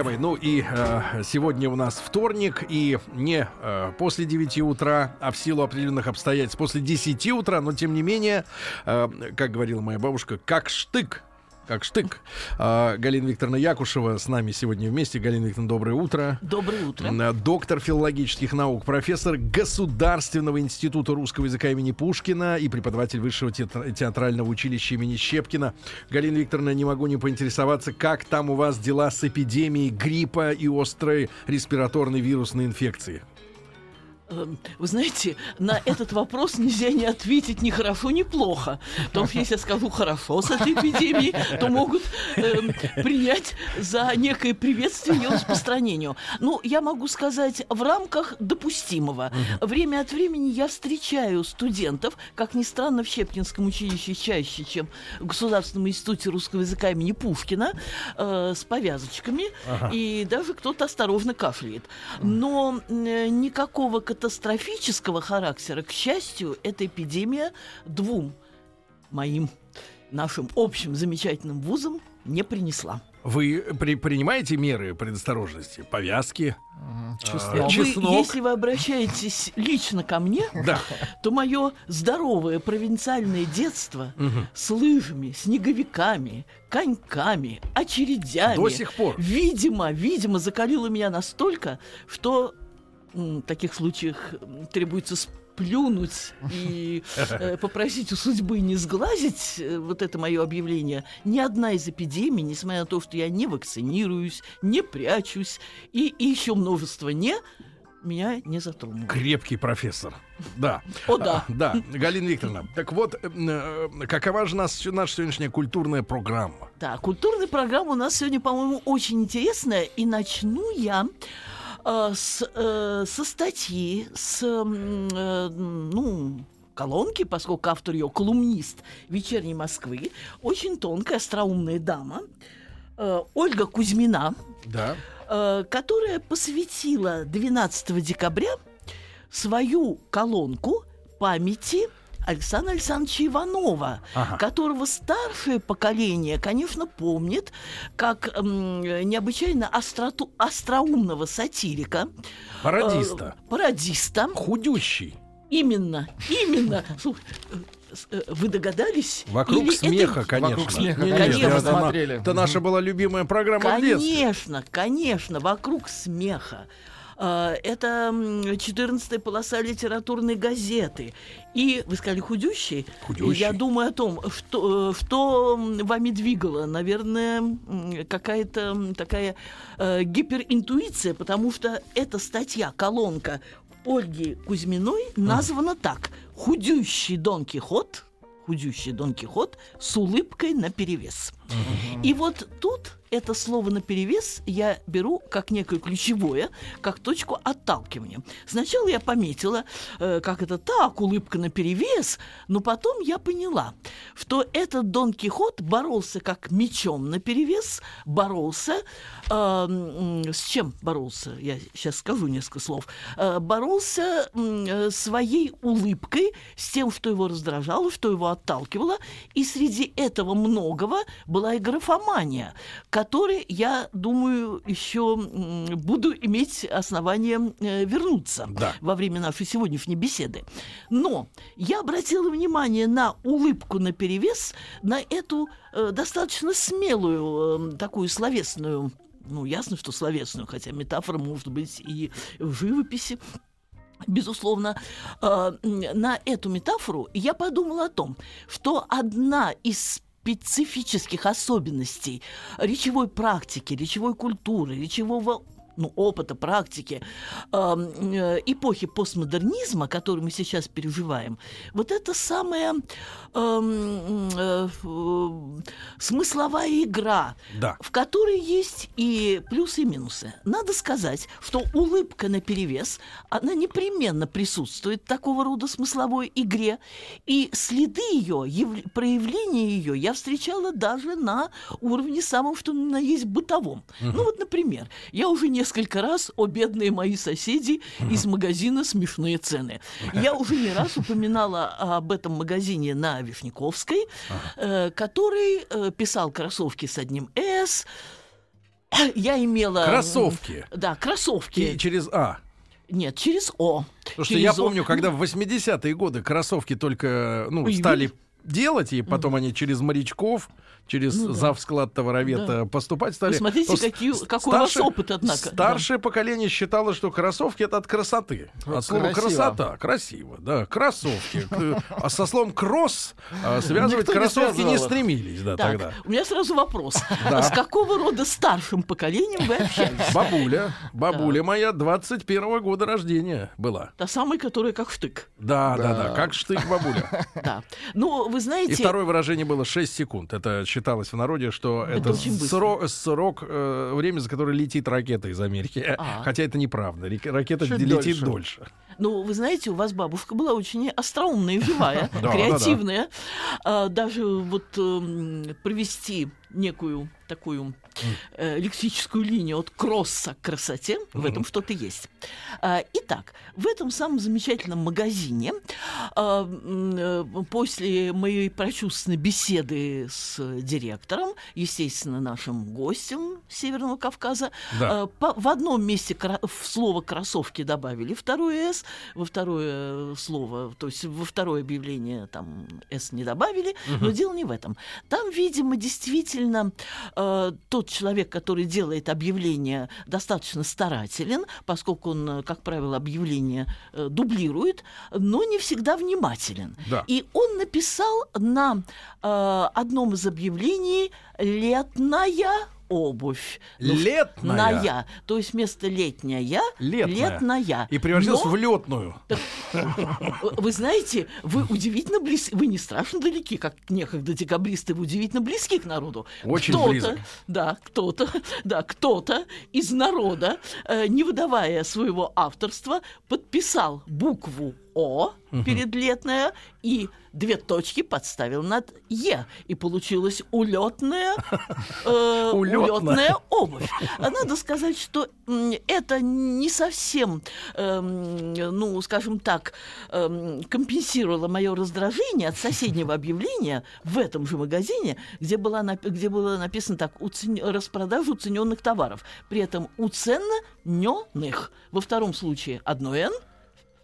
Друзья мои, ну и э, сегодня у нас вторник, и не э, после 9 утра, а в силу определенных обстоятельств после 10 утра, но тем не менее, э, как говорила моя бабушка, как штык как штык. А, Галина Викторовна Якушева с нами сегодня вместе. Галина Викторовна, доброе утро. Доброе утро. М, Доктор филологических наук, профессор Государственного института русского языка имени Пушкина и преподаватель Высшего театр- театрального училища имени Щепкина. Галина Викторовна, не могу не поинтересоваться, как там у вас дела с эпидемией гриппа и острой респираторной вирусной инфекции? Эм, Вы знаете, на этот вопрос нельзя не ответить ни хорошо, ни плохо. Потому что если я скажу хорошо с этой эпидемией, то могут эм, принять за некое приветствие ее распространению. Ну, я могу сказать, в рамках допустимого. Время от времени я встречаю студентов, как ни странно, в Щепкинском училище чаще, чем в Государственном институте русского языка имени Пушкина, э, с повязочками, и даже кто-то осторожно кашляет. Но э, никакого катастрофического характера, к счастью, эта эпидемия двум моим нашим общим замечательным вузам не принесла. Вы при- принимаете меры предосторожности? Повязки? Чеснок. А, Вы, чеснок? если вы обращаетесь лично ко мне, Да. то мое здоровое провинциальное детство с лыжами, снеговиками, коньками, очередями До сих пор. видимо, видимо, закалило меня настолько, что в таких случаях требуется сплюнуть и э, попросить у судьбы не сглазить э, вот это мое объявление. Ни одна из эпидемий, несмотря на то, что я не вакцинируюсь, не прячусь и, и еще множество не, меня не затронуло. Крепкий профессор. Да. О, да. А, Да, Галина Викторовна. Так вот, э, э, какова же нас, наша сегодняшняя культурная программа? Да, культурная программа у нас сегодня, по-моему, очень интересная. И начну я с, э, со статьи, с, э, ну, колонки, поскольку автор ее колумнист «Вечерней Москвы», очень тонкая, остроумная дама, э, Ольга Кузьмина, Да. э, которая посвятила 12 декабря свою колонку памяти Александра Александровича Иванова, Ага. которого старшее поколение, конечно, помнит как м, необычайно остроту, остроумного сатирика. Пародиста. э, пародиста. Худющий. Именно, именно. Слушай, э, э, вы догадались? Вокруг Или это смеха, конечно. Вокруг смеха, Не-не, конечно, это смотрели. Это наша была любимая программа. Конечно, конечно, вокруг смеха. А, Это м, 14-я полоса литературной газеты. И вы сказали худющий. Худющий. Я думаю о том, что, э, что вами двигало. Наверное, какая-то такая э, гиперинтуиция, потому что эта статья, колонка Ольги Кузьминой названа так. «Худющий Дон Кихот», худющий Дон Кихот с улыбкой на перевес. И вот тут это слово на перевес я беру как некое ключевое, как точку отталкивания. Сначала я пометила, э, как это так, улыбка на перевес, но потом я поняла, что этот Дон Кихот боролся как мечом на перевес, боролся э, с чем боролся? Я сейчас скажу несколько слов. Э, боролся э, своей улыбкой с тем, что его раздражало, что его отталкивало, и среди этого многого была и графомания, которой, я думаю, еще буду иметь основание э, вернуться Да. во время нашей сегодняшней беседы. Но я обратила внимание на улыбку на перевес, на эту э, достаточно смелую, э, такую словесную ну, ясно, что словесную, хотя метафора может быть и в живописи. Безусловно, э, на эту метафору я подумала о том, что одна из специфических особенностей речевой практики, речевой культуры, речевого ну, опыта, практики э, эпохи постмодернизма, которую мы сейчас переживаем, вот это э, э, смысловая игра, Да. в которой есть и плюсы, и минусы. Надо сказать, что улыбка на перевес, она непременно присутствует в такого рода смысловой игре, и следы ее, яв- проявления ее я встречала даже на уровне самом, что на есть бытовом. Ну вот, например, я уже несколько раз, о бедные мои соседи из магазина «Смешные цены». Я уже не раз упоминала об этом магазине на Вишняковской, э, который э, писал кроссовки с одним «С», я имела... Кроссовки. Да, кроссовки. И через А. Нет, через О. Потому что я О. помню, когда в 80-е годы кроссовки только ну, стали делать, и потом они через морячков, через Ну да. завсклад товаровета поступать стали. Вы смотрите, то какие- какой у вас опыт, однако. Старшее поколение считало, что кроссовки это от красоты. От слова Красиво. красота. Красиво, да. Кроссовки. К- А со словом кросс а, связывать кроссовки не стремились, да, тогда. у меня сразу вопрос. С какого рода старшим поколением вы общались? Бабуля, бабуля моя 21 года рождения была. Та самая, которая как штык. Да, да, да, Да. как штык бабуля. Да. Ну, вы знаете... И второе выражение было 6 секунд. Это считалось в народе, что Это это, срок, срок, э, время, за которое летит ракета из Америки. А. Хотя это неправда. Ракета Чуть летит дольше. дольше. Ну, вы знаете, у вас бабушка была очень остроумная живая, креативная. А, Даже вот эм, провести некую такую э, лексическую линию от кросса к красоте, в этом что-то есть. А, Итак, в этом самом замечательном магазине а, э, после моей прочувственной беседы с директором, естественно, нашим гостем Северного Кавказа, Да. а, по- в одном месте в слово кроссовки добавили второе «с», во второе э, слово, то есть во второе объявление там «с» не добавили, но дело не в этом. Там, видимо, действительно э, тот человек, который делает объявление, достаточно старателен, поскольку он, э, как правило, объявление э, дублирует, но не всегда внимателен. Да. И он написал на э, одном из объявлений «летная обувь». Ну, Летная? «ная», то есть вместо «летняя» Летная. «летная». И превратилась Но- в летную. вы знаете, вы удивительно близки, вы не страшно далеки, как некогда декабристы, вы удивительно близки к народу. Очень кто-то, близок. Да, кто-то, да, кто-то из народа, э, не выдавая своего авторства, подписал букву О перед летная и две точки подставил над Е. И получилась улетная, э, улетная обувь. Надо сказать, что это не совсем, эм, ну, скажем так, эм, компенсировало мое раздражение от соседнего объявления в этом же магазине, где, была, где было написано так, «Уцен- распродажа уцененных товаров. При этом уцененных. Во втором случае одно «н»,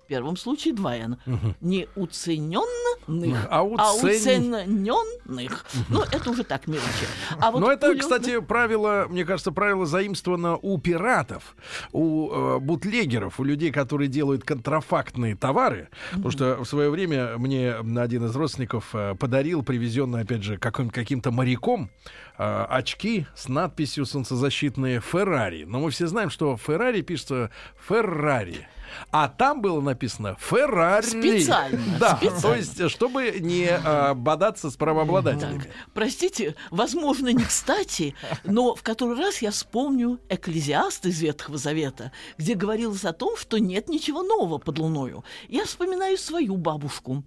в первом случае два «н». Не уцененных, А уцен- уцененных. Ну, это уже так мелочи. А вот Но это, кстати, правило, мне кажется, правило заимствовано у пиратов, у э, бутлегеров, у людей, которые делают контрафактные товары. Потому что в свое время мне один из родственников э, подарил, привезенный, опять же, каким- каким-то моряком, э, очки с надписью солнцезащитные Феррари. Но мы все знаем, что Феррари пишется Феррари. А там было написано Феррари. Специально, Да, специально. то есть, чтобы не э, бодаться с правообладателями. Так, простите, возможно, не кстати, но в который раз я вспомню «Экклезиаст» из Ветхого Завета, где говорилось о том, что нет ничего нового под луною. Я вспоминаю свою бабушку.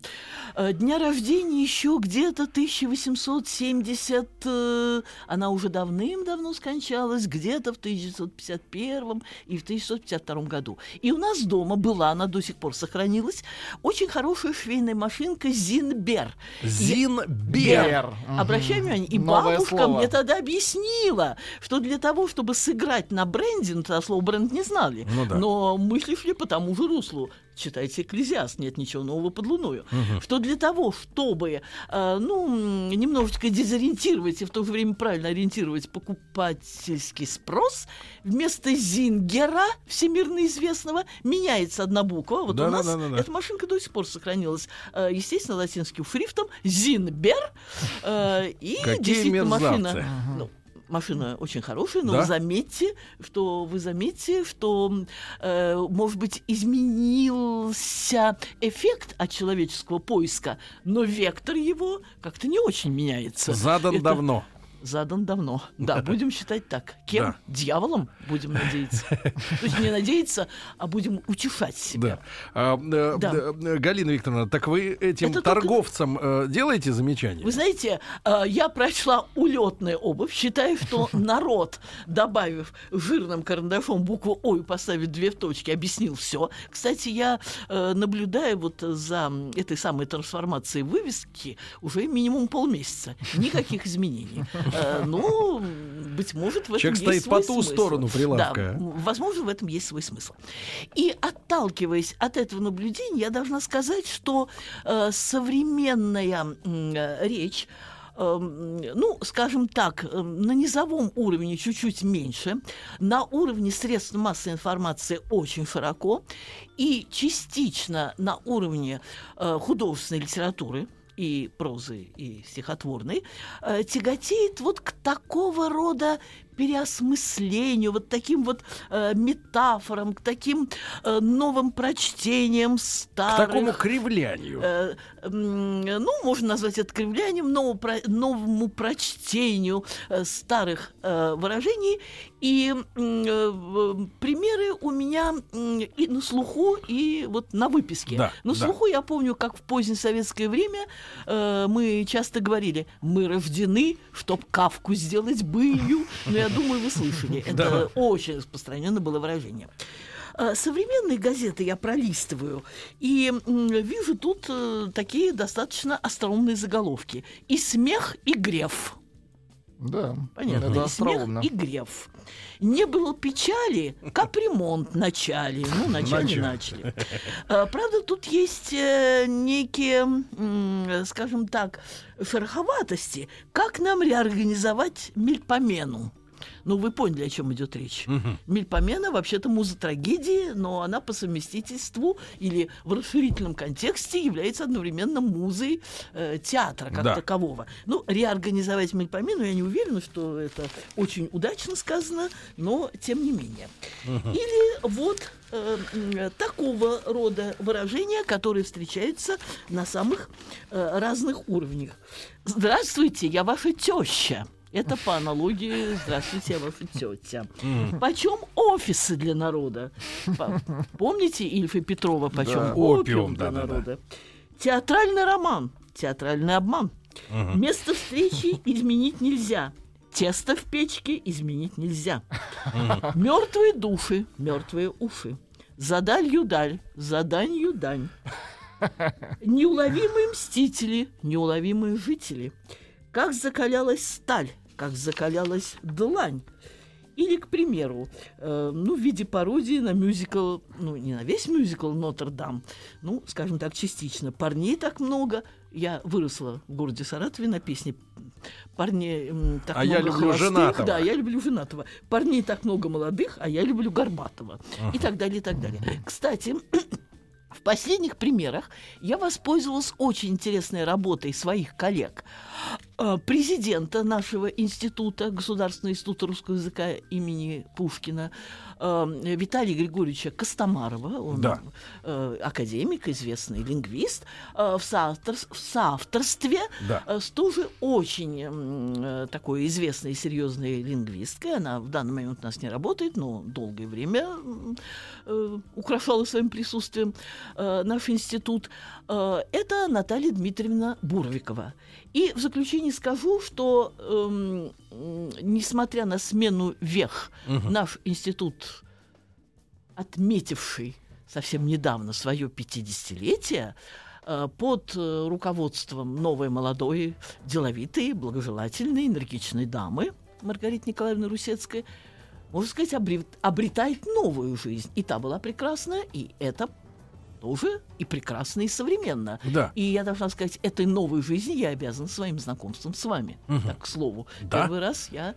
Э, Дня рождения еще где-то 1870... э, Она уже давным-давно скончалась, где-то в 1951 и в 1952 году. И у нас дома была, она до сих пор сохранилась, очень хорошая швейная машинка «Зинбер». Зинбер. Бер. Обращай внимание, и Новое бабушка слово. мне тогда объяснила, что для того, чтобы сыграть на бренде, ну, тогда слово бренд не знали, Ну да. но мысли шли по тому же руслу. Читайте «Экклезиаст», нет ничего нового под луною. Что для того, чтобы, э, ну, немножечко дезориентировать и в то же время правильно ориентировать покупательский спрос, вместо «Зингера», всемирно известного, меняется одна буква. Вот у нас Да-да-да-да-да. эта машинка до сих пор сохранилась, э, естественно, латинским шрифтом «Зинбер». э, И Какие действительно мерзавцы. машина... ну, Машина очень хорошая, но Да? заметьте, что вы заметьте, что, э, может быть, изменился эффект от человеческого поиска, но вектор его как-то не очень меняется. Задан Это давно. Задан давно. Да, будем считать так. Кем? Да. Дьяволом будем надеяться. То есть не надеяться, а будем утешать себя. Да. А, э, Да. э, Галина Викторовна, так вы этим Это только- торговцам э, делаете замечания? Вы знаете, я прочла улетная обувь, считаю, что народ, добавив жирным карандашом букву О и поставив две в точки, объяснил все. Кстати, я наблюдаю вот за этой самой трансформацией вывески уже минимум полмесяца. Никаких изменений. Э, Ну, быть может, в этом Человек есть стоит по свой ту смысл. сторону прилавка. Да, возможно, в этом есть свой смысл. И отталкиваясь от этого наблюдения, я должна сказать, что э, современная э, речь эм, ну, скажем так, э, на низовом уровне чуть-чуть меньше, на уровне средств массовой информации очень широко, и частично на уровне э, художественной литературы, и прозы, и стихотворной, э, тяготеет вот к такого рода переосмыслению, вот таким вот э, метафорам, к таким э, новым прочтениям К старых. такому кривлянию. Э, м, ну, можно назвать это кривлянием, новому, про- новому прочтению э, старых э, выражений. И э, примеры у меня м, и на слуху, и вот на выписке. Да, на да. слуху я помню, как в позднее советское время э, мы часто говорили, мы рождены, чтоб кавку сделать былью. Но я думаю, вы слышали. Это очень распространенное было выражение. Э, Современные газеты я пролистываю и вижу тут э, такие достаточно остроумные заголовки. И смех, и греф. Да, Понятно. это и смех, остроумно. и греф. Не было печали, капремонт начали. Ну, начали, Начали. начали. Э, Правда, тут есть э, некие, скажем так, шероховатости. Как нам реорганизовать мельпомену? Ну, вы поняли, о чем идет речь. Мельпомена вообще-то муза трагедии, но она по совместительству или в расширительном контексте является одновременно музой э, театра как Да. такового. Ну, реорганизовать Мельпомену, я не уверена, что это очень удачно сказано, но тем не менее. Или вот э, такого рода выражения, которые встречаются на самых э, разных уровнях. Здравствуйте, я ваша теща. Это по аналогии «Здравствуйте, я ваша тетя». Почем офисы для народа? По- Помните Ильфа Петрова «Почем Да. опиум для да-да-да. народа»? Театральный роман, театральный обман. Место встречи изменить нельзя. Тесто в печке изменить нельзя. Мертвые души, мертвые уши. За далью даль, за данью дань. Неуловимые мстители, неуловимые жители. Как закалялась сталь, как закалялась длань. Или, к примеру, э, ну, в виде пародии на мюзикл, ну, не на весь мюзикл «Нотр-Дам», ну, скажем так, частично. Парней так много. Я выросла в городе Саратове на песне «Парней так А я много люблю холостых». женатого. Да, я люблю женатого. Парней так много молодых, а я люблю Горбатого. И так далее, и так далее. Кстати, в последних примерах я воспользовалась очень интересной работой своих коллег. Э, Президента нашего института, Государственного института русского языка имени Пушкина, э, Виталия Григорьевича Костомарова, он Да. э, академик, известный лингвист, в, соавтор- в соавторстве Да. с тоже очень такой известной и серьезной лингвисткой. Она в данный момент у нас не работает, но долгое время украшала своим присутствием наш институт. Это Наталья Дмитриевна Бурвикова. И в заключение скажу, что эм, несмотря на смену вех, наш институт, отметивший совсем недавно свое 50-летие, э, под э, руководством новой молодой, деловитой, благожелательной, энергичной дамы Маргариты Николаевны Русецкой, можно сказать, обре- обретает новую жизнь. И та была прекрасна, и это тоже и прекрасно, и современно. Да. И я должна сказать, этой новой жизни я обязана своим знакомством с вами. Так, к слову. Да? Первый раз я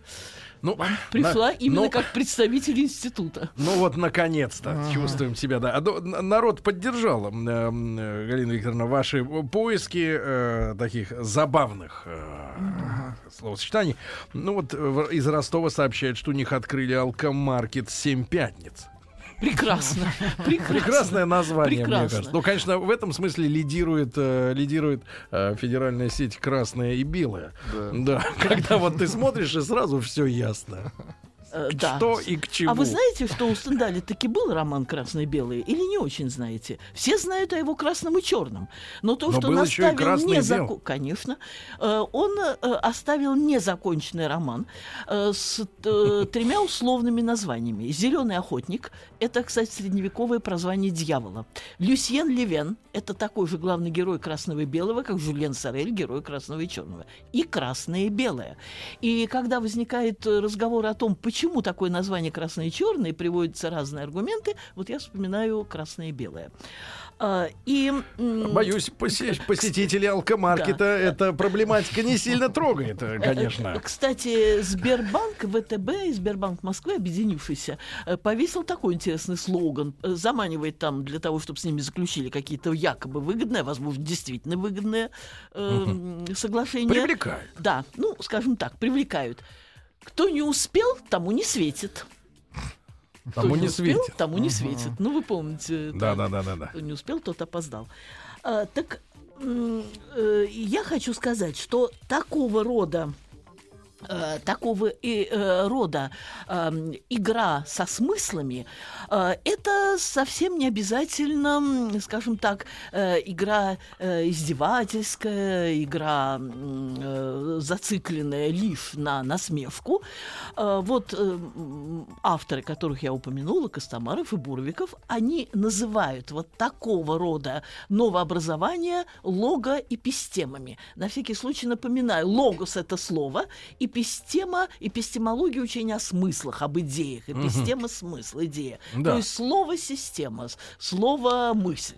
Ну, пришла на- именно ну, как представитель института. Ну вот, наконец-то чувствуем себя, да. А до- народ поддержал, м, э, Галина Викторовна, ваши поиски э, таких забавных э, словосочетаний. Ну вот в- из Ростова сообщают, что у них открыли алкомаркет «Семь пятниц». Прекрасно. Прекрасно. Прекрасное название, мне кажется. Ну, конечно, в этом смысле лидирует, э, лидирует э, федеральная сеть «Красная и белая». Да. когда вот ты смотришь, и сразу все ясно. Э, да. Что и к чему. А вы знаете, что у Стендаля таки был роман «Красный и белый» или не очень знаете? Все знают о его красном и черном. Но то, Но что был еще и наставил «Красный и незако- белый». Конечно. Э, Он э, оставил незаконченный роман э, с э, тремя условными названиями. «Зеленый охотник» — это, кстати, средневековое прозвание дьявола. «Люсьен Левен» — это такой же главный герой «Красного и белого», как Жюльен Сорель, герой «Красного и черного». И «Красное и белое». И когда возникает разговор о том, почему такое название «красное и черное», приводятся разные аргументы, вот я вспоминаю «красное и белое». А, И, Боюсь, посе- посетители алкомаркета Да. эта проблематика не сильно трогает, э, конечно. Кстати, Сбербанк, ВТБ и Сбербанк Москвы, объединившийся, э, повесил такой интересный слоган. Э, Заманивает там для того, чтобы с ними заключили какие-то якобы выгодные, возможно, действительно выгодные э, соглашения. Привлекает. Да, ну, скажем так, привлекают. Кто не успел, тому не светит. Кто Тому не успел, светит. тому не светит. Ну, вы помните. Да, там, да, да, да, да. кто не успел, тот опоздал. А, так э, я хочу сказать, что такого рода такого и, э, рода эм, игра со смыслами, э, это совсем не обязательно, скажем так, э, игра э, издевательская, игра э, зацикленная лишь на насмешку. Э, вот э, авторы, которых я упомянула, Костомаров и Бурвиков, они называют вот такого рода новообразования логоэпистемами. На всякий случай напоминаю, логос — это слово, эпистема, эпистемология учения о смыслах, об идеях, эпистема — смысл, идея. Да. То есть слово «система», слово «мысль».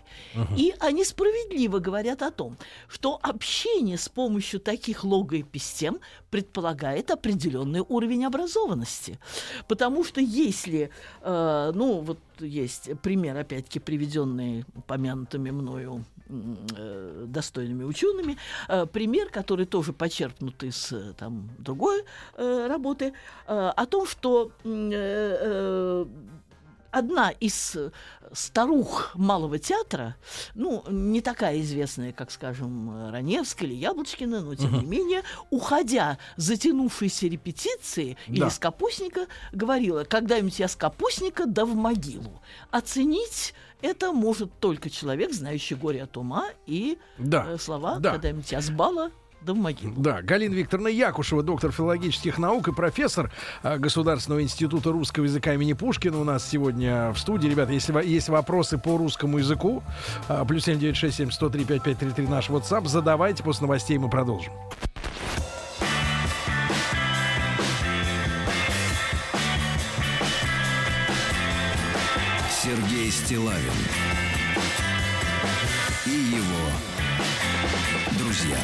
И они справедливо говорят о том, что общение с помощью таких логоэпистем предполагает определенный уровень образованности. Потому что если, э, ну, вот есть пример, опять-таки, приведенный упомянутыми мною достойными учеными, э, пример, который тоже почерпнут из э, там, другой э, работы, э, о том, что э, э, одна из э, старух малого театра, ну, не такая известная, как, скажем, э, Раневская или Яблочкина, но, тем не менее, уходя с затянувшейся репетиции или Да. с капустника, говорила, когда-нибудь я с капустника да в могилу. Оценить это может только человек, знающий горе от ума и Да. э, слова Да. «когда-нибудь я с бала да в могилу». Да, Галина Викторовна Якушева, доктор филологических наук и профессор а, Государственного института русского языка имени Пушкина у нас сегодня в студии. Ребята, если есть вопросы по русскому языку, а, плюс семь девять шесть семь сто три пять пять три три наш WhatsApp, задавайте, после новостей мы продолжим. Стилавин и его друзья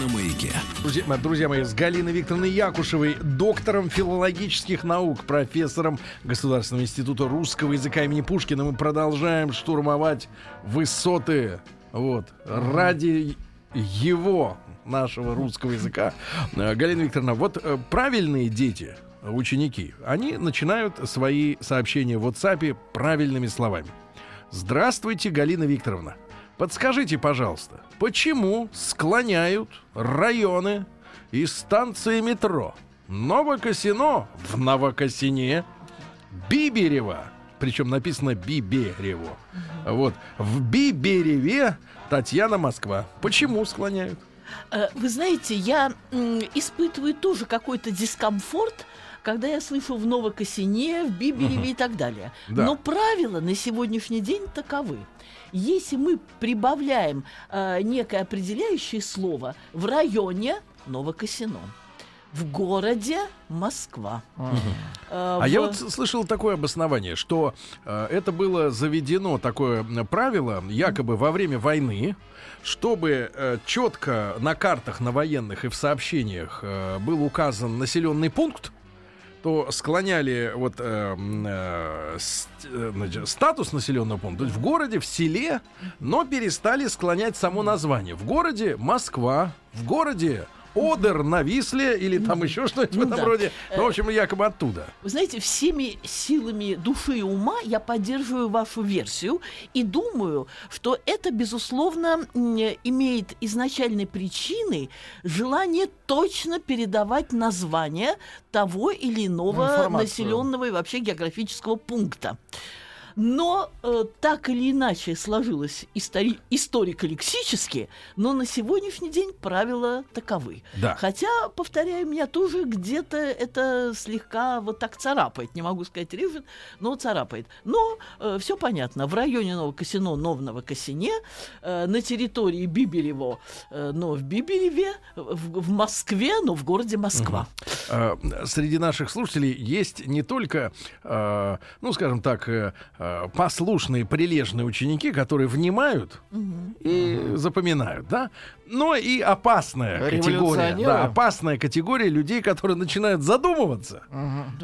на маяке. Друзья, друзья мои, с Галиной Викторовной Якушевой, доктором филологических наук, профессором Государственного института русского языка имени Пушкина, мы продолжаем штурмовать высоты вот, ради его, нашего русского языка. Э, Галина Викторовна, вот э, правильные дети, ученики, они начинают свои сообщения в WhatsApp правильными словами. Здравствуйте, Галина Викторовна. Подскажите, пожалуйста, почему склоняют районы и станции метро Новокосино в Новокосине, Биберево, причем написано Биберево, вот, в Бибереве Татьяна Москва. Почему склоняют? Э, Вы знаете, я испытываю тоже какой-то дискомфорт, когда я слышу в Новокосине, в Бибереве и так далее. Да. Но правила на сегодняшний день таковы. Если мы прибавляем э, некое определяющее слово в районе Новокосино, в городе Москва. э, А в- я вот слышал такое обоснование, что э, это было заведено такое правило, якобы во время войны, чтобы четко на картах, на военных и в сообщениях э, был указан населенный пункт, то склоняли вот э, э, э, статус населенного пункта, то есть в городе, в селе, но перестали склонять само название. В городе Москва, в городе Одер на Висле или там еще что-нибудь в Ну этом да. роде. Ну, в общем, якобы оттуда. Вы знаете, всеми силами души и ума я поддерживаю вашу версию и думаю, что это, безусловно, имеет изначальной причиной желание точно передавать название того или иного населенного и вообще географического пункта. Но э, так или иначе сложилось истори- историко-лексически, но на сегодняшний день правила таковы. Да. Хотя, повторяю, меня тоже где-то это слегка вот так царапает. Не могу сказать режет, но царапает. Но все понятно. В районе Новокосино, Новного Косине, э, на территории Биберево, э, но в Бибереве, в, в Москве, но в городе Москва. Э, Среди наших слушателей есть не только, э, ну, скажем так, э, э, послушные, прилежные ученики, которые внимают и запоминают, да, но и опасная категория, да, опасная категория людей, которые начинают задумываться.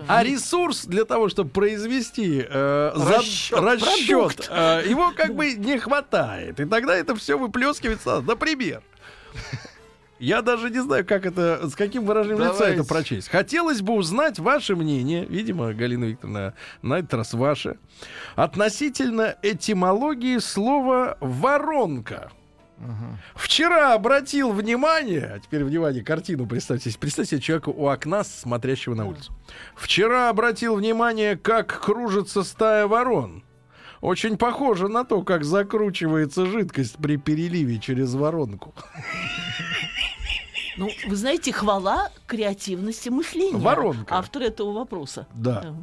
А ресурс для того, чтобы произвести э, за- расчёт, продукт. э, его как бы не хватает. И тогда это все выплескивается. Например, я даже не знаю, как это, с каким выражением лица Давайте. это прочесть. Хотелось бы узнать ваше мнение, видимо, Галина Викторовна, на этот раз ваше, относительно этимологии слова «воронка». Вчера обратил внимание, а теперь внимание, картину представьте, представьте себе человека у окна, смотрящего на улицу. Вчера обратил внимание, как кружится стая ворон. Очень похоже на то, как закручивается жидкость при переливе через воронку. Ну, вы знаете, хвала креативности мышления Воронка. автора этого вопроса. Да.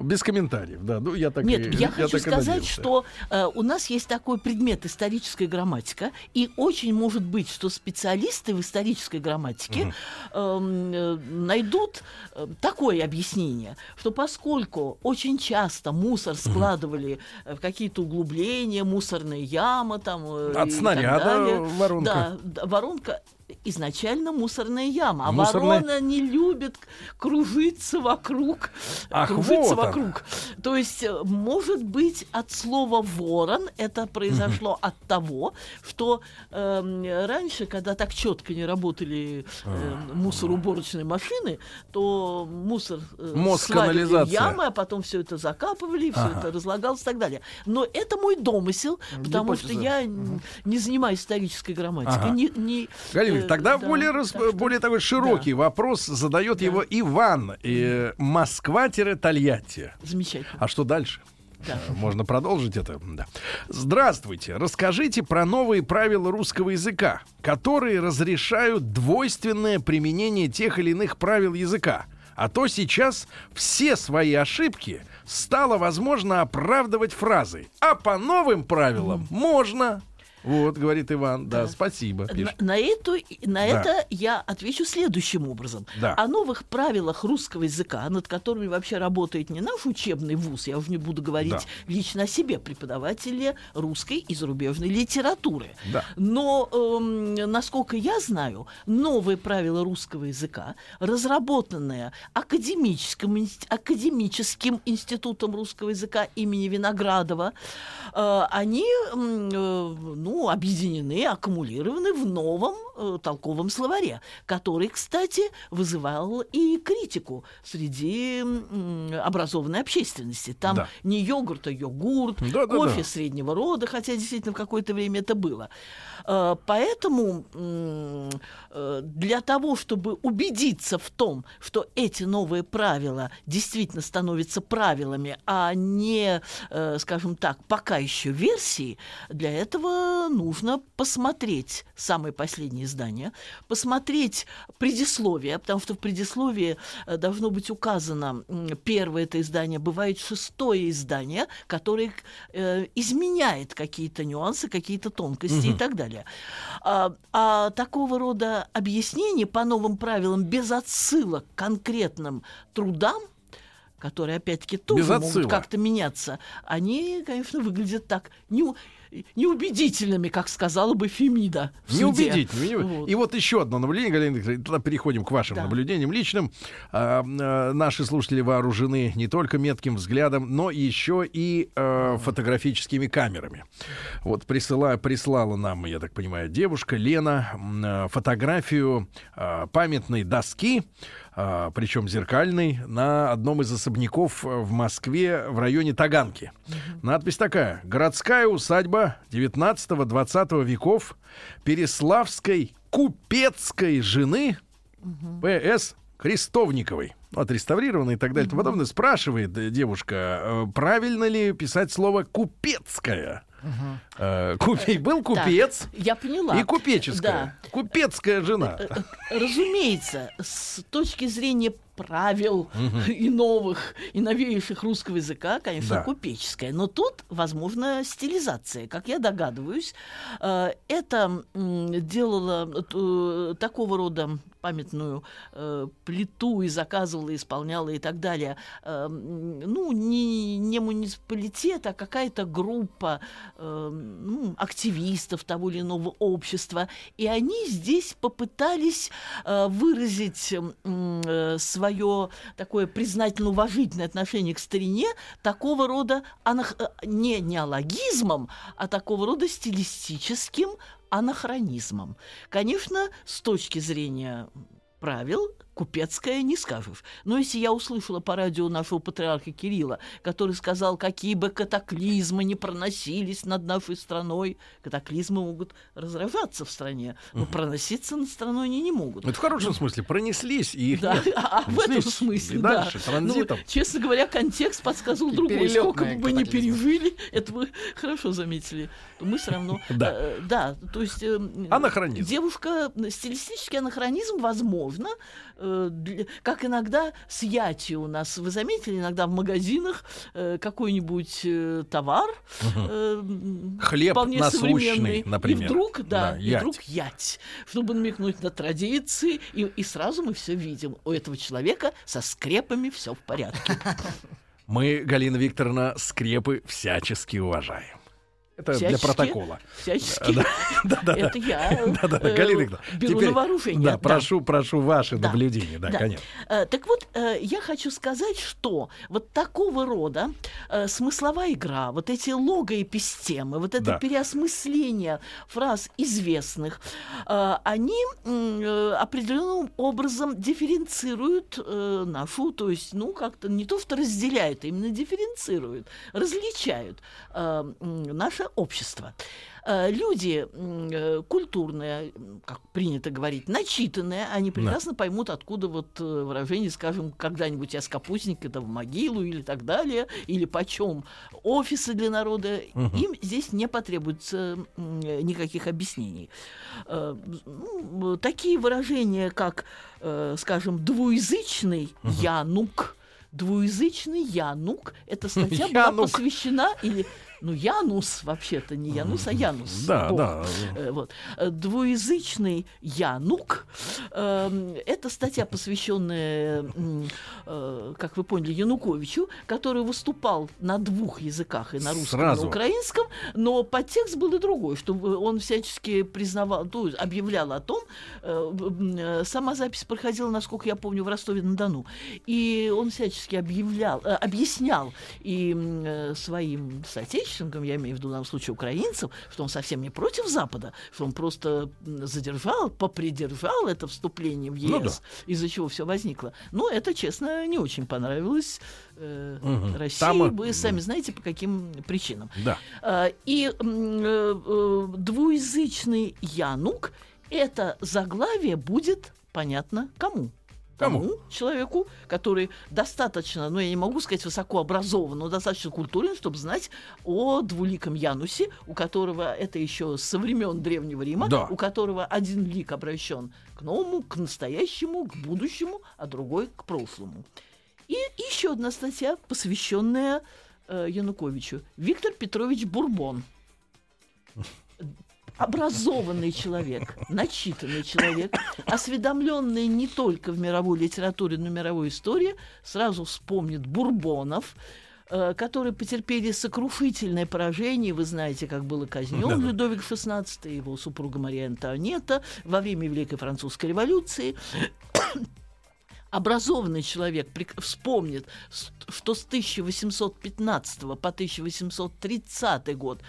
Без комментариев, да. Ну, я так Нет, и, я хочу так сказать, надеялся. что э, у нас есть такой предмет историческая грамматика, и очень может быть, что специалисты в исторической грамматике эм, э, найдут э, такое объяснение, что поскольку очень часто мусор складывали э, в какие-то углубления, мусорная яма там э, От снаряда воронка. Да, воронка изначально мусорная яма, а Мусорная- ворона не любит кружиться вокруг, Ах, кружиться вот вокруг. То есть, э, может быть, от слова ворон это произошло от того, что эм, раньше, когда так четко не работали э, мусороуборочные машины, то мусор э, Мозг, в ямы, а потом все это закапывали, все Ага. это разлагалось и так далее. Но это мой домысел, потому что я не занимаюсь исторической грамматикой. Ага. Не, не, Галина, э, тогда да, более, рас- так более такой широкий вопрос задает его Иван. Э, Москва-Тольятти. Замечательно. А что дальше? Да. Э, Можно продолжить это? Да. Здравствуйте. Расскажите про новые правила русского языка, которые разрешают двойственное применение тех или иных правил языка. А то сейчас все свои ошибки стало возможно оправдывать фразой. А по новым правилам можно. Вот, говорит Иван. Да, Да. спасибо. На, пишет. на эту, на Да. это я отвечу следующим образом. Да. О новых правилах русского языка, над которыми вообще работает не наш учебный вуз, я уже не буду говорить Да. лично о себе, преподаватели русской и зарубежной литературы. Да. Но, эм, насколько я знаю, новые правила русского языка, разработанные академическим, академическим институтом русского языка имени Виноградова, э, они э, ну, объединены, аккумулированы в новом э, толковом словаре, который, кстати, вызывал и критику среди образованной общественности. Там Да. не йогурт, а йогурт, Да-да-да. кофе среднего рода, хотя действительно в какое-то время это было. Э, Поэтому э, для того, чтобы убедиться в том, что эти новые правила действительно становятся правилами, а не, э, скажем так, пока еще версии, для этого нужно посмотреть самые последние издания, посмотреть предисловие, потому что в предисловии э, должно быть указано первое это издание, бывает шестое издание, которое э, изменяет какие-то нюансы, какие-то тонкости и так далее. А, а такого рода объяснения по новым правилам без отсылок к конкретным трудам которые, опять-таки, тоже могут как-то меняться, они, конечно, выглядят так. Не, у- неубедительными, как сказала бы Фемида. Неубедительно. Вот. И вот еще одно наблюдение, Галина Викторовна, переходим к вашим Да. наблюдениям личным. А, а, наши слушатели вооружены не только метким взглядом, но еще и э, фотографическими камерами. Вот присыла, прислала нам, я так понимаю, девушка Лена э, фотографию э, памятной доски, а, причем зеркальной, на одном из особняков э, в Москве в районе Таганки. Надпись такая. Городская усадьба 19-20 веков Переславской купецкой жены П.С. Крестовниковой. Ну, Отреставрированной и так далее подобное. Спрашивает э, девушка, э, правильно ли писать слово «купецкая»? Э, купе- Был купец я поняла. и купеческая. Купецкая жена. Э, э, Разумеется, с точки зрения правил и новых, и новейших русского языка, конечно, Да. купеческая. Но тут, возможно, стилизация. Как я догадываюсь, э, это м, делало э, такого рода памятную э, плиту и заказывала, исполняла и так далее. Ну, не, не муниципалитет, а какая-то группа ну, активистов того или иного общества. И они здесь попытались выразить э, свое такое признательно-уважительное отношение к старине такого рода анах- э, не неологизмом, а такого рода стилистическим анахронизмом. Конечно, с точки зрения правил купецкая не скажешь. Но если я услышала по радио нашего патриарха Кирилла, который сказал, какие бы катаклизмы не проносились над нашей страной, катаклизмы могут разражаться в стране, но проноситься над страной они не могут. Это в хорошем смысле. Пронеслись и их Да, нет. а в этом смысле, да. дальше, транзитом. Ну, честно говоря, контекст подсказывал другой. Сколько бы мы не пережили, это вы хорошо заметили. Мы все равно... Да. э, Да, то есть... э, Анахронизм. Девушка, стилистический анахронизм, возможно, э, как иногда с яти у нас. Вы заметили, иногда в магазинах э, какой-нибудь э, товар э, Хлеб вполне насущный, например. И вдруг, да, Да, и ять. вдруг ять, чтобы намекнуть на традиции, и, и сразу мы все видим. У этого человека со скрепами все в порядке. Мы, Галина Викторовна, скрепы всячески уважаем. Это для Всячески? протокола. Всячески. Да, да, Это я да, да, э, Галина беру теперь- на вооружение. Да, прошу, прошу ваши Да. наблюдения, да, Да. конечно. Э, Так вот, э, я хочу сказать, что вот такого рода смысловая игра, вот эти логоэпистемы, вот это Да. переосмысление фраз известных, они определенным образом дифференцируют нашу, то есть, ну, как-то не то, что разделяют, а именно дифференцируют, различают наше общество. Э, Люди э, культурные, как принято говорить, начитанные, они прекрасно поймут, откуда вот э, выражение, скажем, когда-нибудь я с капустником да в могилу или так далее, или почем офисы для народа, им здесь не потребуется никаких объяснений. Ну, Такие выражения, как, скажем, двуязычный янук, двуязычный янук, эта статья была посвящена или ну, Янус вообще-то не Янус, а Янус. Да, Бог. да. Э, Вот. Двуязычный Янук. эм, Это статья, посвященная, э, как вы поняли, Януковичу, который выступал на двух языках, и на русском, и Сразу. на украинском, но подтекст был и другой, что он всячески признавал, то есть объявлял о том, э, сама запись проходила, насколько я помню, в Ростове-на-Дону, и он всячески объявлял, объяснял и своим соотечественникам, я имею в виду в данном случае украинцам, что он совсем не против Запада, что он просто задержал, попридержал это вступление в ЕС, Ну да. из-за чего все возникло. Но это, честно, не очень понравилось э, Мгм. России. Там, Вы э, сами знаете, по каким причинам. Да. А, И э, э, двуязычный Янук это заглавие будет понятно кому. Кому? человеку, который достаточно, ну я не могу сказать высокообразован, но достаточно культурен, чтобы знать о двуликом Янусе, у которого это еще со времен Древнего Рима, Да. у которого один лик обращен к новому, к настоящему, к будущему, а другой к прошлому. И еще одна статья, посвященная э, Януковичу. Виктор Петрович Бурбон. Образованный человек, начитанный человек, осведомленный не только в мировой литературе, но и в мировой истории, сразу вспомнит Бурбонов, э, которые потерпели сокрушительное поражение. Вы знаете, как было казнен Да-да. Людовик XVI, его супруга Мария Антуанетта во время Великой Французской революции. Образованный человек вспомнит, что с 1815 по 1830 год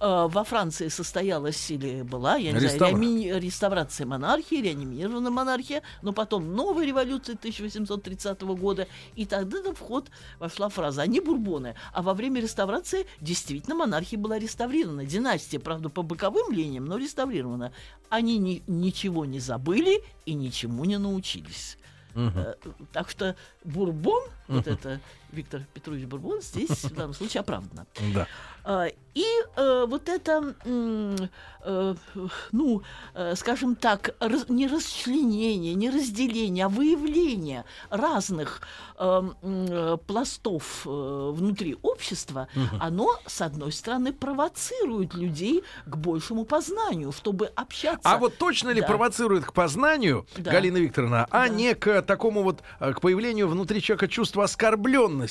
э, во Франции состоялась или была, я не знаю, Реставра- реами- реставрация монархии, реанимирована монархия, но потом новая революция 1830 года, и тогда в ход вошла фраза «они бурбоны». А во время реставрации действительно монархия была реставрирована. Династия, правда, по боковым линиям, но реставрирована. Они ни- ничего не забыли и ничему не научились. Э, Так что Бурбон, вот это Виктор Петрович Бурбон, здесь в данном случае оправдано. Да. А, И э, вот это, э, ну, э, скажем так, раз- не расчленение, не разделение, а выявление разных э, э, пластов э, внутри общества, оно, с одной стороны, провоцирует людей к большему познанию, чтобы общаться. А вот точно ли Да. провоцирует к познанию, Да. Галина Викторовна, а Да. не к такому вот, к появлению внутри человека чувства оскорбленности?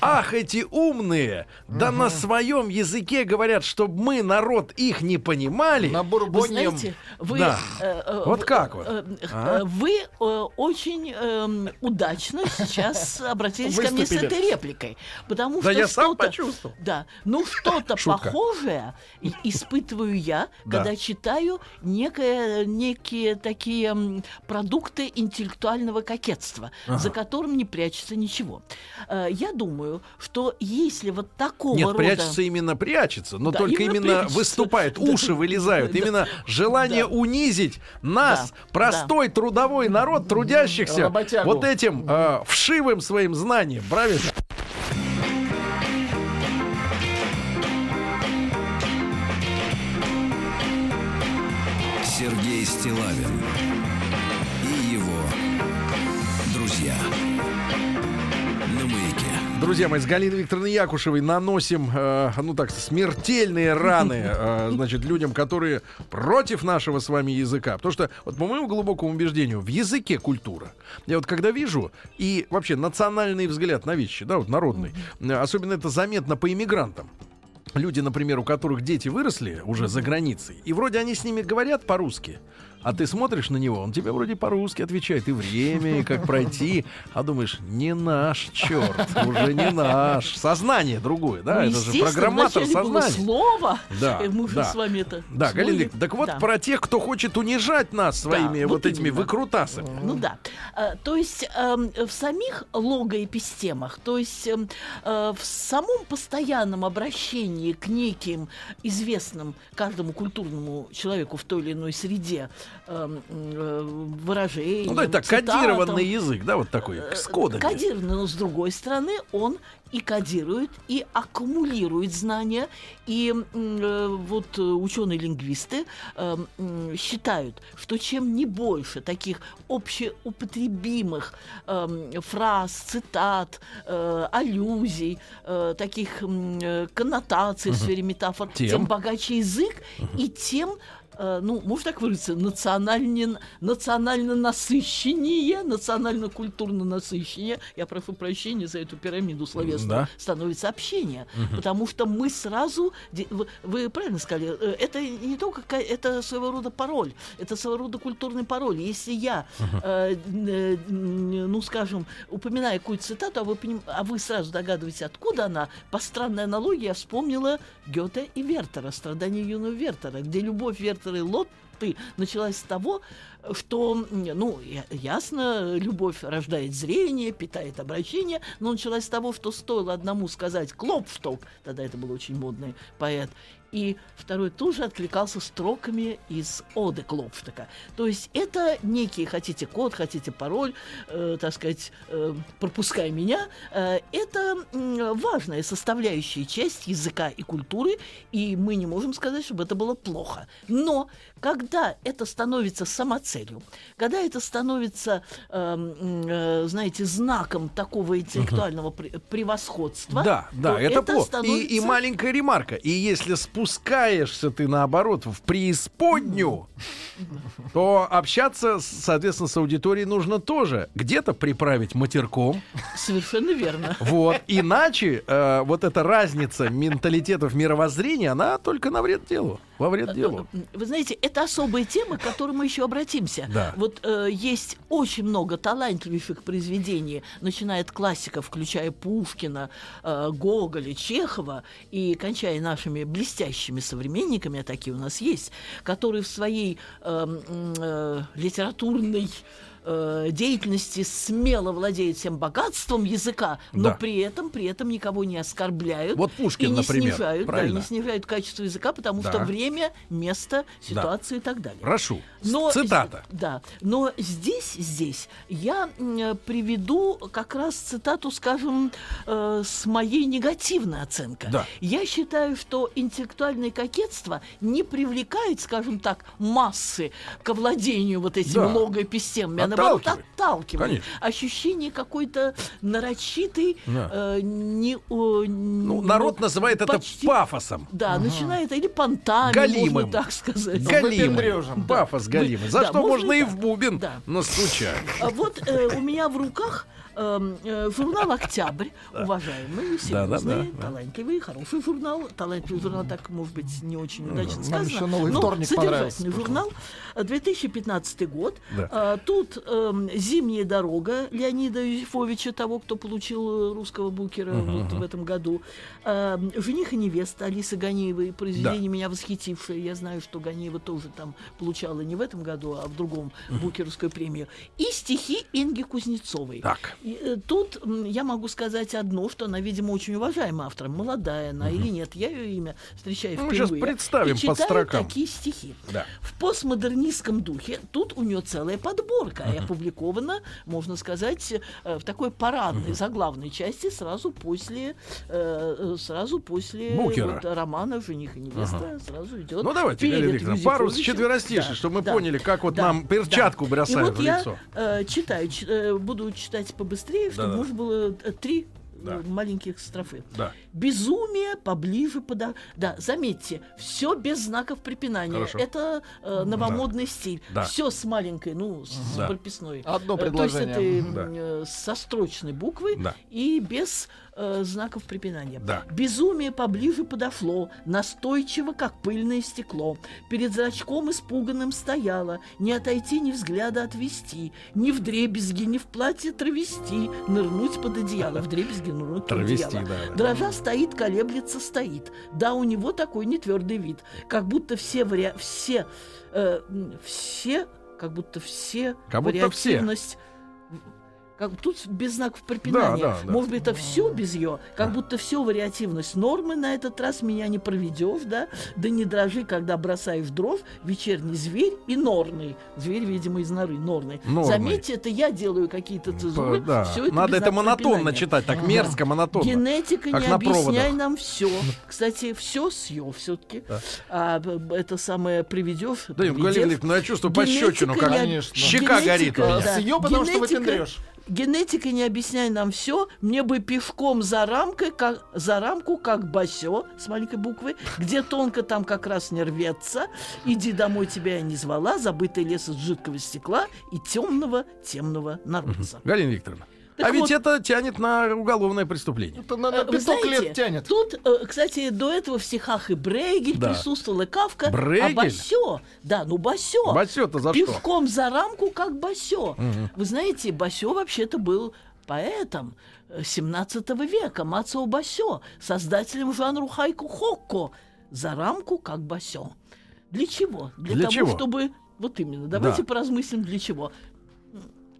Ах, эти умные, да на своем языке говорят, чтобы мы, народ, их не понимали. На Вы бурбоньем. знаете, вы, Да. э, э, Вот как вот? э, А? э, Вы э, очень эм, удачно сейчас обратились ко мне с этой репликой, потому Да что я сам что-то- почувствовал. Да, ну что-то похожее испытываю я, Да. когда читаю некое, некие такие продукты интеллектуального кокетства, за которым не прячется ничего. Э, Я думаю, что если вот такого Нет, рода... прячется именно прячется, но Да, только именно именно выступает, уши вылезают. Именно желание унизить нас, простой трудовой народ, трудящихся, вот этим э, вшивым своим знанием, правильно? Сергей Стилавин Друзья мои, с Галиной Викторовной Якушевой наносим, э, ну так, смертельные раны, э, значит, людям, которые против нашего с вами языка. Потому что, вот по моему глубокому убеждению, в языке культура. Я вот когда вижу, и вообще национальный взгляд на вещи, да, вот народный, э, особенно это заметно по иммигрантам. Люди, например, у которых дети выросли уже за границей, и вроде они с ними говорят по-русски, а ты смотришь на него, он тебе вроде по-русски отвечает, и время, и как пройти, а думаешь, не наш, черт, уже не наш. Сознание другое, да, Ну, это же программатор сознания. слово. Да, Э, Мы уже да. с вами это... Да. Галина так вот Да. про тех, кто хочет унижать нас своими вот, вот этими именно. выкрутасами. Ну да. Э, То есть эм, в самих логоэпистемах, то есть эм, э, в самом постоянном обращении к неким известным каждому культурному человеку в той или иной среде эм, э, Ну да, это цитатам, кодированный язык, да, вот такой, э, с кодами. Кодированный, но с другой стороны, он и кодирует, и аккумулирует знания. И э, вот ученые-лингвисты э, считают, что чем не больше таких общеупотребимых эм, фраз, цитат, э, аллюзий, э, таких э, коннотаций в сфере метафор, Тем. тем, богаче язык, и тем э, ну, можно так выразиться, национальне, национально насыщеннее, национально-культурно насыщеннее, я прошу прощения за эту пирамиду словесную, Да. становится общение. Потому что мы сразу, вы, вы правильно сказали, э, это не только, это своего рода пароль, это своего рода культурный пароль. Если я, э, н- э, н- ну, скажем, упоминаю какую-то цитату, а вы, поним- а вы сразу догадываетесь, откуда она, по странной аналогии я вспомнила Гёте и Вертера, «Страдания юного Вертера», где любовь Вертера и Лотты началась с того, что, ну, ясно, любовь рождает зрение, питает обращение, но началась с того, что стоило одному сказать «Клопшток», тогда это был очень модный поэт, и второй тоже откликался строками из оды Клопштока. То есть это некий, хотите код, хотите пароль, э, так сказать, э, пропускай меня, э, это м, важная составляющая часть языка и культуры, и мы не можем сказать, чтобы это было плохо. Но когда это становится самоцелью, когда это становится, эм, э, знаете, знаком такого интеллектуального пре- превосходства, Да, да, то это, плохо. становится- И, и маленькая ремарка. И если спускаешься ты наоборот в преисподнюю, то общаться, соответственно, с аудиторией нужно тоже. Где-то приправить матерком. Совершенно верно. Вот. Иначе э, вот эта разница менталитетов мировоззрения, она только на вред делу. Во вред делу. Вы знаете, это особая тема, к которой мы еще обратимся. Да. Вот э, есть очень много талантливейших произведений, начиная от классиков, включая Пушкина, э, Гоголя, Чехова и кончая нашими блестящими современниками, а такие у нас есть, которые в своей э, э, литературной э, деятельности смело владеют всем богатством языка, но Да. при этом при этом никого не оскорбляют Вот Пушкин, и не например, снижают, да, не снижают качество языка, потому Да. что время, место, ситуацию и так далее. Прошу. Но Цитата. Да, но здесь, здесь я приведу как раз цитату, скажем, э, с моей негативной оценкой. Да. Я считаю, что интеллектуальное кокетство не привлекает, скажем так, массы к владению вот этими Да. логописемами, а наоборот Отталкивает. Конечно. Ощущение какой-то нарочитой, Да. э, не, о, Ну, народ называет это почти- пафосом. Да, начинает или понтами, Галимым. можно так сказать. Галимый. выпендрежем. Пафос галимый. За Да, что можно можно и в бубен Да. настучать. А вот э, у меня в руках э, журнал «Октябрь», уважаемый, серьезный, талантливый, хороший журнал. Талантливый журнал, так, может быть, не очень удачно Нам сказано. еще «Новый но вторник» содержательный журнал. Э, 2015 год. Да. А, Тут эм, «Зимняя дорога» Леонида Юзефовича, того, кто получил э, русского букера вот в этом году. Эм, «Жених и невеста» Алисы Ганиевой, произведение меня восхитившее. Я знаю, что Ганиева тоже там получала не в этом году, а в другом букеровскую премию. И стихи Инги Кузнецовой. Так. И, э, тут я могу сказать одно, что она, видимо, очень уважаемая автор. Молодая она или нет, я ее имя встречаю Ну, мы впервые. щас представим и по строкам. такие стихи. Да. В постмодернистском духе тут у нее целая подборка, и опубликована, можно сказать, э, в такой парадной, заглавной части сразу после, э, сразу после Букера. вот романа «Жених и невеста» сразу идет. Ну давайте, Галина Викторовна, пару Юзефовичем. четверостишей, Да, чтобы мы да, поняли, как вот да, нам перчатку да. бросают И вот в я, лицо. э, читаю, ч- э, буду читать побыстрее, чтобы Да-да. можно было э, три Да. э, маленьких строфы. Да. Безумие поближе пода... Да, заметьте, все без знаков препинания. Хорошо. Это э, новомодный стиль. Да. Все с маленькой, ну, с Да. прописной. Одно Э, То есть предложение. это Да. э, со строчной буквы Да. и без э, знаков препинания. Да. Безумие поближе подошло, настойчиво, как пыльное стекло. Перед зрачком испуганным стояло, не отойти, ни взгляда отвести, ни в дребезги, ни в платье травести, нырнуть под одеяло. В дребезги нырнуть под Травести, одеяло. да. Дрожа стоит, колеблется, стоит. Да, у него такой нетвердый вид, как будто все вариа... все, э, все, как будто все Как будто все. Как тут без знаков препинания. Да, да, да. Может быть, это все без ее, как будто все вариативность нормы на этот раз меня не проведешь, да? Да не дрожи, когда бросаешь дров, вечерний зверь и норный. Зверь, видимо, из норы, норный. Норный. Заметьте, это я делаю какие-то цезуры. Да. всё это Надо это монотонно препинания. читать, так мерзко монотонно. Генетика Как не на объясняй проводах. нам все. Кстати, все съел все-таки. А б- б- это самое приведешь. Да, Галина приведешь. Викторовна, ну я чувствую пощечину, как щека горит у меня. да. Съел, потому что выпендрешь. Генетика не объясняй нам все. Мне бы пешком за рамкой, как, за рамку, как басё, с маленькой буквы, где тонко там как раз не рвется. Иди домой, тебя я не звала, забытый лес из жидкого стекла и темного темного народца. Галина Викторовна, Так а ведь вот. это тянет на уголовное преступление. Это на, Э, на вы пяток знаете, лет тянет. Тут, э, кстати, до этого в стихах и Брейгель Да. присутствовал, и Кавка. Брейгель? А Басё, да, ну Басё. Басё-то за что? Пивком за рамку, как Басё. Вы знаете, Басё вообще-то был поэтом э, 17 века, Мацао Басё, создателем жанру хайку-хокко. За рамку, как Басё. Для чего? Для, Для того, чего? чтобы... Вот именно. Давайте Да. поразмыслим, для чего.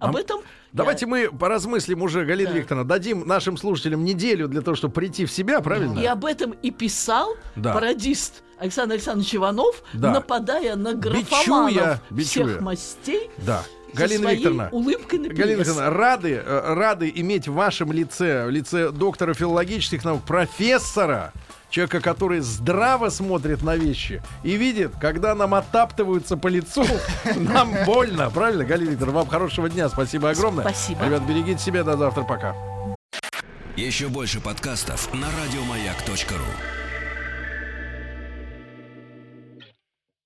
Об этом... Давайте мы поразмыслим уже, Галина Да. Викторовна, дадим нашим слушателям неделю для того, чтобы прийти в себя, правильно? И об этом и писал Да. пародист Александр Александрович Иванов, Да. нападая на Бичуя, графоманов бичуя. всех мастей Да. Галина Викторовна, улыбкой на Галина Викторовна, рады, э, рады иметь в вашем лице, в лице доктора филологических наук, профессора, человека, который здраво смотрит на вещи и видит, когда нам оттаптываются по лицу, нам больно. Правильно, Галина Викторовна? Вам хорошего дня. Спасибо огромное. Спасибо. Ребят, берегите себя. До завтра. Пока. Еще больше подкастов на радиомаяк.ру.